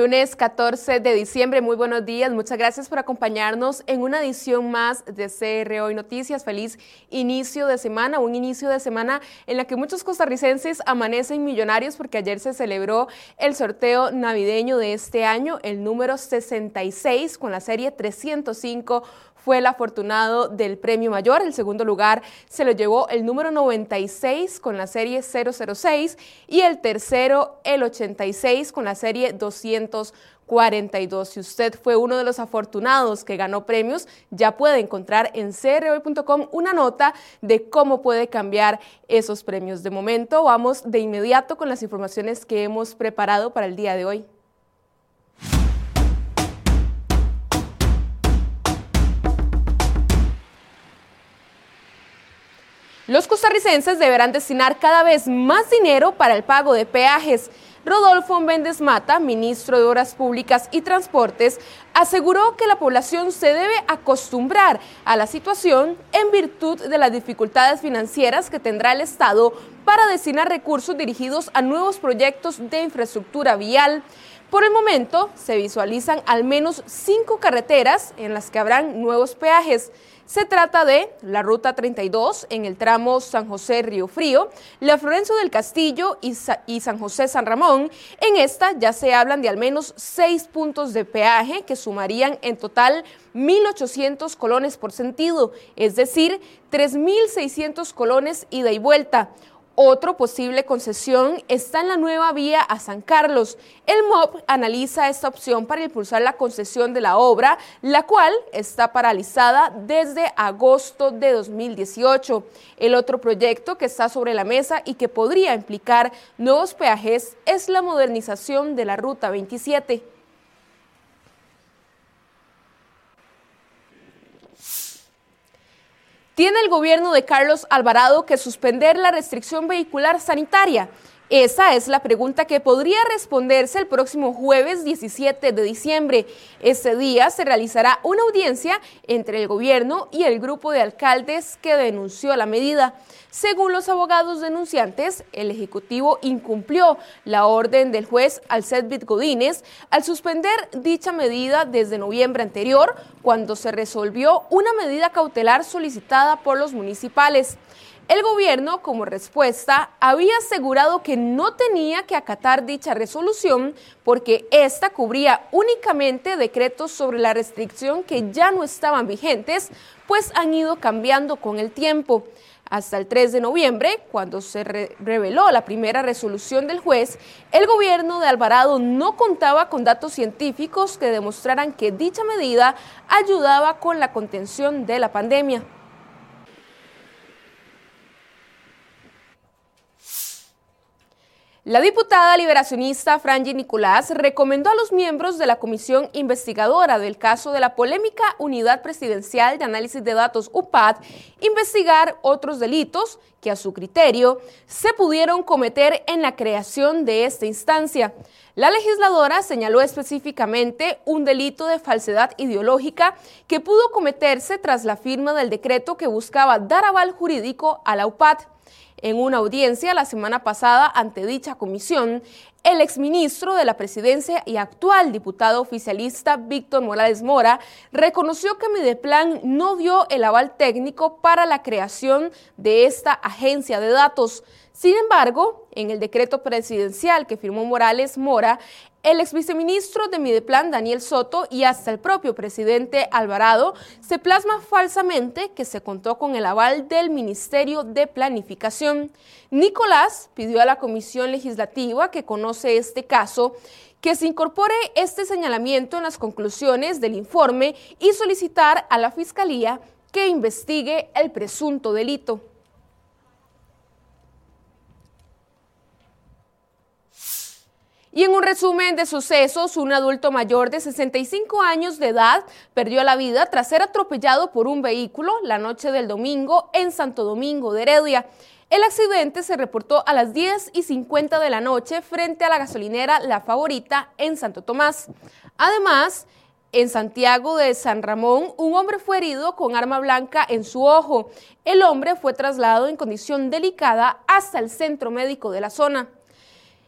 Lunes 14 de diciembre, muy buenos días, muchas gracias por acompañarnos en una edición más de CR Hoy Noticias. Feliz inicio de semana, un inicio de semana en la que muchos costarricenses amanecen millonarios porque ayer se celebró el sorteo navideño de este año, el número 66 con la serie 305 fue el afortunado del premio mayor. El segundo lugar se lo llevó el número 96 con la serie 006 y el tercero el 86 con la serie 242. Si usted fue uno de los afortunados que ganó premios, ya puede encontrar en crhoy.com una nota de cómo puede cambiar esos premios. De momento, vamos de inmediato con las informaciones que hemos preparado para el día de hoy. Los costarricenses deberán destinar cada vez más dinero para el pago de peajes. Rodolfo Méndez Mata, ministro de Obras Públicas y Transportes, aseguró que la población se debe acostumbrar a la situación en virtud de las dificultades financieras que tendrá el Estado para destinar recursos dirigidos a nuevos proyectos de infraestructura vial. Por el momento, se visualizan al menos cinco carreteras en las que habrán nuevos peajes. Se trata de la Ruta 32 en el tramo San José-Río Frío, la Florencio del Castillo y, San José-San Ramón. En esta ya se hablan de al menos seis puntos de peaje que sumarían en total 1.800 colones por sentido, es decir, 3.600 colones ida y vuelta. Otro posible concesión está en la nueva vía a San Carlos. El MOP analiza esta opción para impulsar la concesión de la obra, la cual está paralizada desde agosto de 2018. El otro proyecto que está sobre la mesa y que podría implicar nuevos peajes es la modernización de la Ruta 27. Tiene el gobierno de Carlos Alvarado que suspender la restricción vehicular sanitaria. Esa es la pregunta que podría responderse el próximo jueves 17 de diciembre. Ese día se realizará una audiencia entre el gobierno y el grupo de alcaldes que denunció la medida. Según los abogados denunciantes, el Ejecutivo incumplió la orden del juez Alcedbit Godínez al suspender dicha medida desde noviembre anterior, cuando se resolvió una medida cautelar solicitada por los municipales. El gobierno, como respuesta, había asegurado que no tenía que acatar dicha resolución porque ésta cubría únicamente decretos sobre la restricción que ya no estaban vigentes, pues han ido cambiando con el tiempo. Hasta el 3 de noviembre, cuando se reveló la primera resolución del juez, el gobierno de Alvarado no contaba con datos científicos que demostraran que dicha medida ayudaba con la contención de la pandemia. La diputada liberacionista Franji Nicolás recomendó a los miembros de la comisión investigadora del caso de la polémica Unidad Presidencial de Análisis de Datos UPAD investigar otros delitos que a su criterio se pudieron cometer en la creación de esta instancia. La legisladora señaló específicamente un delito de falsedad ideológica que pudo cometerse tras la firma del decreto que buscaba dar aval jurídico a la UPAD. En una audiencia la semana pasada ante dicha comisión, el exministro de la presidencia y actual diputado oficialista Víctor Morales Mora reconoció que Mideplan no dio el aval técnico para la creación de esta agencia de datos. Sin embargo, en el decreto presidencial que firmó Morales Mora, el ex viceministro de Mideplan, Daniel Soto, y hasta el propio presidente Alvarado, se plasma falsamente que se contó con el aval del Ministerio de Planificación. Nicolás pidió a la Comisión Legislativa que conoce este caso que se incorpore este señalamiento en las conclusiones del informe y solicitar a la Fiscalía que investigue el presunto delito. Y en un resumen de sucesos, un adulto mayor de 65 años de edad perdió la vida tras ser atropellado por un vehículo la noche del domingo en Santo Domingo de Heredia. El accidente se reportó a las 10 y 50 de la noche frente a la gasolinera La Favorita en Santo Tomás. Además, en Santiago de San Ramón, un hombre fue herido con arma blanca en su ojo. El hombre fue trasladado en condición delicada hasta el centro médico de la zona.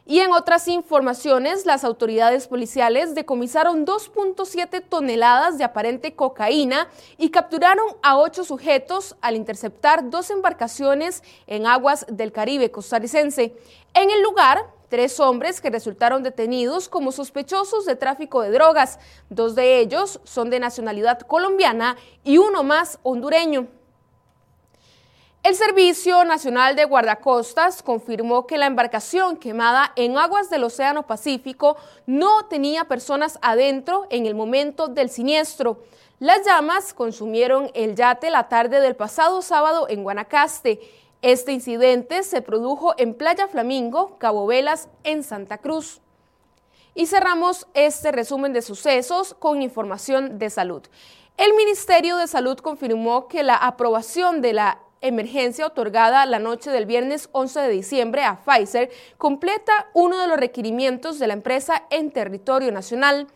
Y en otras informaciones, las autoridades policiales decomisaron 2.7 toneladas de aparente cocaína y capturaron a ocho sujetos al interceptar dos embarcaciones en aguas del Caribe costarricense. En el lugar, tres hombres que resultaron detenidos como sospechosos de tráfico de drogas. Dos de ellos son de nacionalidad colombiana y uno más hondureño. El Servicio Nacional de Guardacostas confirmó que la embarcación quemada en aguas del Océano Pacífico no tenía personas adentro en el momento del siniestro. Las llamas consumieron el yate la tarde del pasado sábado en Guanacaste. Este incidente se produjo en Playa Flamingo, Cabo Velas, en Santa Cruz. Y cerramos este resumen de sucesos con información de salud. El Ministerio de Salud confirmó que la aprobación de la emergencia otorgada la noche del viernes 11 de diciembre a Pfizer completa uno de los requerimientos de la empresa en territorio nacional.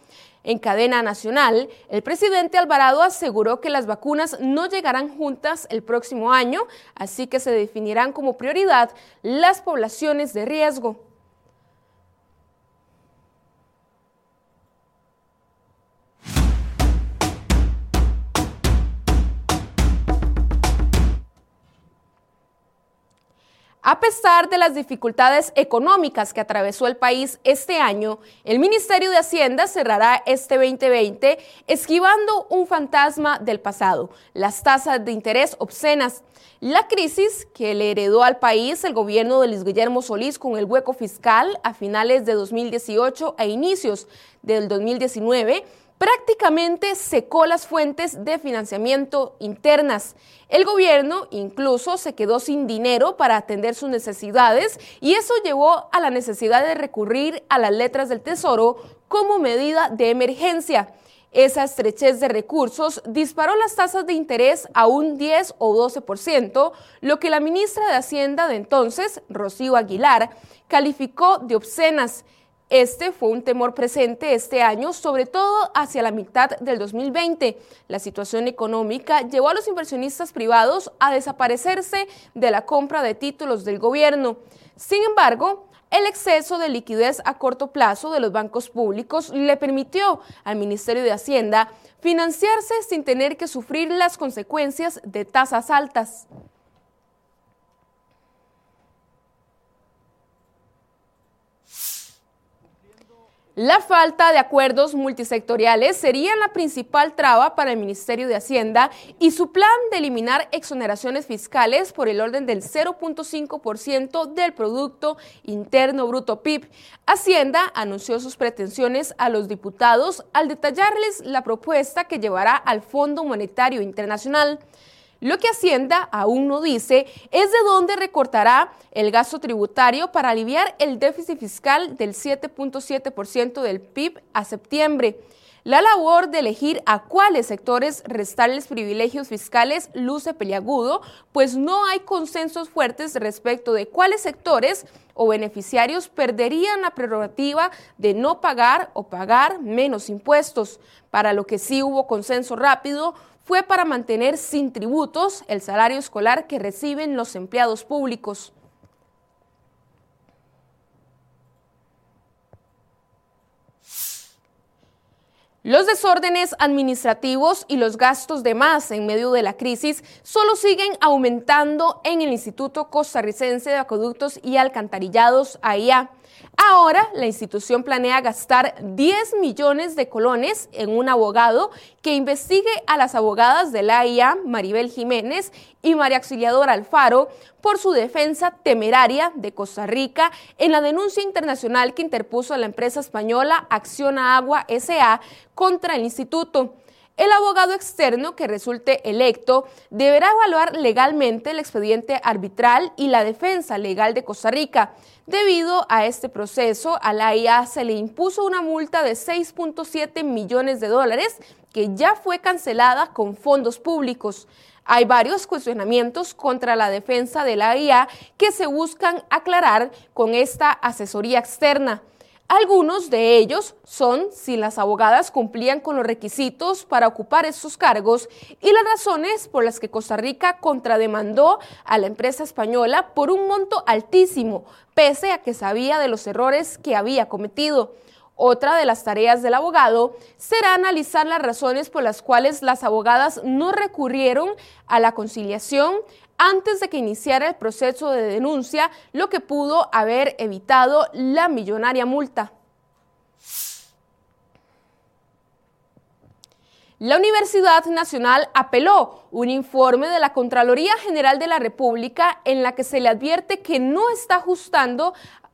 En cadena nacional, el presidente Alvarado aseguró que las vacunas no llegarán juntas el próximo año, así que se definirán como prioridad las poblaciones de riesgo. A pesar de las dificultades económicas que atravesó el país este año, el Ministerio de Hacienda cerrará este 2020 esquivando un fantasma del pasado, las tasas de interés obscenas. La crisis que le heredó al país el gobierno de Luis Guillermo Solís con el hueco fiscal a finales de 2018 e inicios del 2019 prácticamente secó las fuentes de financiamiento internas. El gobierno incluso se quedó sin dinero para atender sus necesidades y eso llevó a la necesidad de recurrir a las letras del Tesoro como medida de emergencia. Esa estrechez de recursos disparó las tasas de interés a un 10 o 12%, lo que la ministra de Hacienda de entonces, Rocío Aguilar, calificó de obscenas. Este fue un temor presente este año, sobre todo hacia la mitad del 2020. La situación económica llevó a los inversionistas privados a desaparecerse de la compra de títulos del gobierno. Sin embargo, el exceso de liquidez a corto plazo de los bancos públicos le permitió al Ministerio de Hacienda financiarse sin tener que sufrir las consecuencias de tasas altas. La falta de acuerdos multisectoriales sería la principal traba para el Ministerio de Hacienda y su plan de eliminar exoneraciones fiscales por el orden del 0.5% del Producto Interno Bruto PIB. Hacienda anunció sus pretensiones a los diputados al detallarles la propuesta que llevará al Fondo Monetario Internacional. Lo que Hacienda aún no dice es de dónde recortará el gasto tributario para aliviar el déficit fiscal del 7.7% del PIB a septiembre. La labor de elegir a cuáles sectores restarles privilegios fiscales luce peliagudo, pues no hay consensos fuertes respecto de cuáles sectores o beneficiarios perderían la prerrogativa de no pagar o pagar menos impuestos. Para lo que sí hubo consenso rápido fue para mantener sin tributos el salario escolar que reciben los empleados públicos. Los desórdenes administrativos y los gastos de más en medio de la crisis solo siguen aumentando en el Instituto Costarricense de Acueductos y Alcantarillados, AIA. Ahora la institución planea gastar 10 millones de colones en un abogado que investigue a las abogadas de la AIA, Maribel Jiménez y María Auxiliadora Alfaro, por su defensa temeraria de Costa Rica en la denuncia internacional que interpuso la empresa española Acciona Agua SA contra el instituto. El abogado externo que resulte electo deberá evaluar legalmente el expediente arbitral y la defensa legal de Costa Rica. Debido a este proceso, a la IA se le impuso una multa de 6.7 millones de dólares que ya fue cancelada con fondos públicos. Hay varios cuestionamientos contra la defensa de la IA que se buscan aclarar con esta asesoría externa. Algunos de ellos son si las abogadas cumplían con los requisitos para ocupar estos cargos y las razones por las que Costa Rica contrademandó a la empresa española por un monto altísimo, pese a que sabía de los errores que había cometido. Otra de las tareas del abogado será analizar las razones por las cuales las abogadas no recurrieron a la conciliación antes de que iniciara el proceso de denuncia, lo que pudo haber evitado la millonaria multa. La Universidad Nacional apeló un informe de la Contraloría General de la República en la que se le advierte que no está ajustando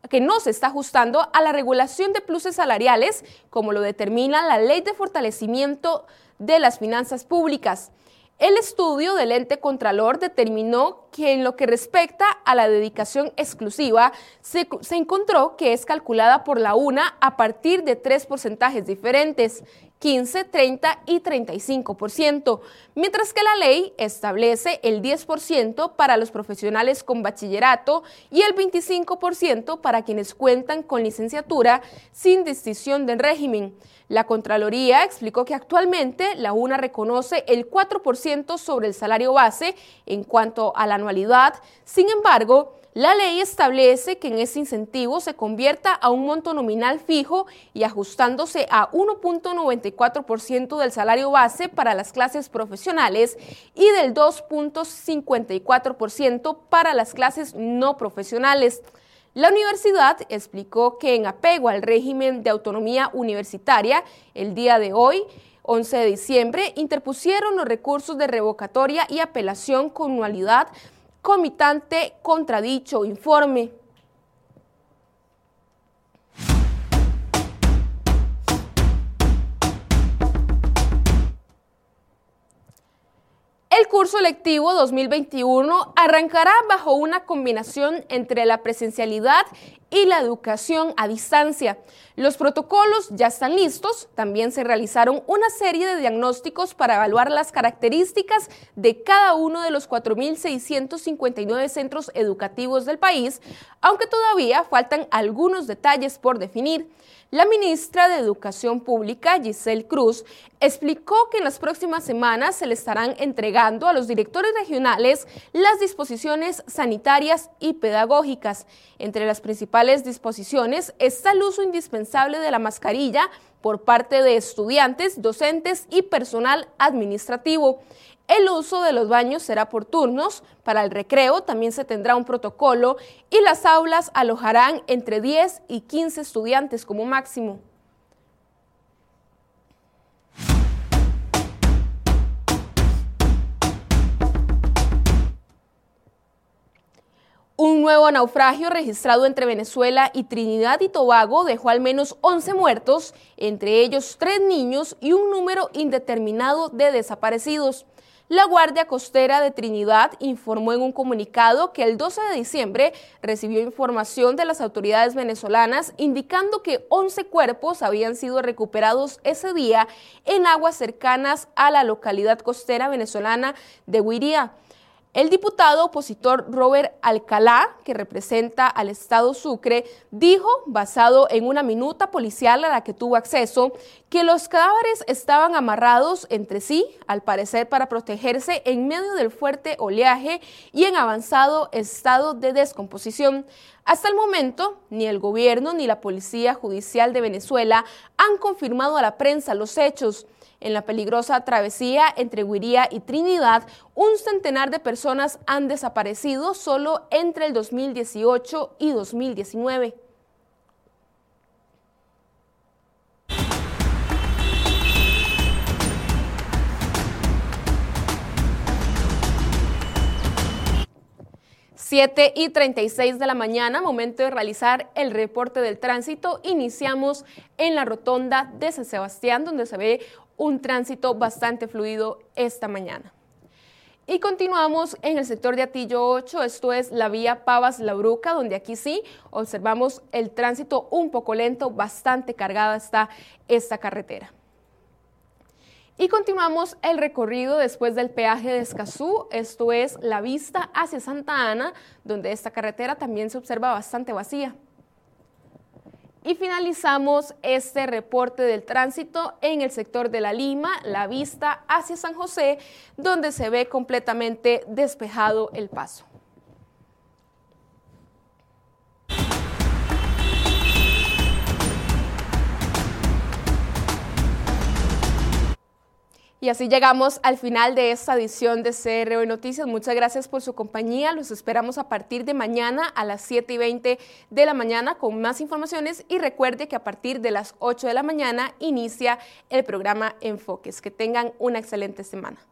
que no se está ajustando a la regulación de pluses salariales, como lo determina la Ley de Fortalecimiento de las Finanzas Públicas. El estudio del ente contralor determinó que en lo que respecta a la dedicación exclusiva, se, encontró que es calculada por la UNA a partir de tres porcentajes diferentes, 15, 30 y 35%, mientras que la ley establece el 10% para los profesionales con bachillerato y el 25% para quienes cuentan con licenciatura sin distinción del régimen. La Contraloría explicó que actualmente la UNA reconoce el 4% sobre el salario base en cuanto a la sin embargo, la ley establece que en ese incentivo se convierta a un monto nominal fijo y ajustándose a 1.94% del salario base para las clases profesionales y del 2.54% para las clases no profesionales. La universidad explicó que en apego al régimen de autonomía universitaria, el día de hoy, 11 de diciembre, interpusieron los recursos de revocatoria y apelación con nualidad comitante contra dicho informe. El curso lectivo 2021 arrancará bajo una combinación entre la presencialidad y la educación a distancia. Los protocolos ya están listos. También se realizaron una serie de diagnósticos para evaluar las características de cada uno de los 4.659 centros educativos del país, aunque todavía faltan algunos detalles por definir. La ministra de Educación Pública, Giselle Cruz, explicó que en las próximas semanas se le estarán entregando a los directores regionales las disposiciones sanitarias y pedagógicas. Entre las principales disposiciones está el uso indispensable de la mascarilla por parte de estudiantes, docentes y personal administrativo. El uso de los baños será por turnos, para el recreo también se tendrá un protocolo y las aulas alojarán entre 10 y 15 estudiantes como máximo. Nuevo naufragio registrado entre Venezuela y Trinidad y Tobago dejó al menos 11 muertos, entre ellos tres niños y un número indeterminado de desaparecidos. La Guardia Costera de Trinidad informó en un comunicado que el 12 de diciembre recibió información de las autoridades venezolanas indicando que 11 cuerpos habían sido recuperados ese día en aguas cercanas a la localidad costera venezolana de Huiría. El diputado opositor Robert Alcalá, que representa al Estado Sucre, dijo, basado en una minuta policial a la que tuvo acceso, que los cadáveres estaban amarrados entre sí, al parecer para protegerse en medio del fuerte oleaje y en avanzado estado de descomposición. Hasta el momento, ni el gobierno ni la Policía Judicial de Venezuela han confirmado a la prensa los hechos. En la peligrosa travesía entre Huiría y Trinidad, un centenar de personas han desaparecido solo entre el 2018 y 2019. Siete y 36 de la mañana, momento de realizar el reporte del tránsito. Iniciamos en la rotonda de San Sebastián, donde se ve un tránsito bastante fluido esta mañana. Y continuamos en el sector de Atillo 8, esto es la vía Pavas-La Bruca, donde aquí sí observamos el tránsito un poco lento, bastante cargada está esta carretera. Y continuamos el recorrido después del peaje de Escazú, esto es la vista hacia Santa Ana, donde esta carretera también se observa bastante vacía. Y finalizamos este reporte del tránsito en el sector de La Lima, la vista hacia San José, donde se ve completamente despejado el paso. Y así llegamos al final de esta edición de CRO Noticias. Muchas gracias por su compañía. Los esperamos a partir de mañana a las 7 y 20 de la mañana con más informaciones. Y recuerde que a partir de las 8 de la mañana inicia el programa Enfoques. Que tengan una excelente semana.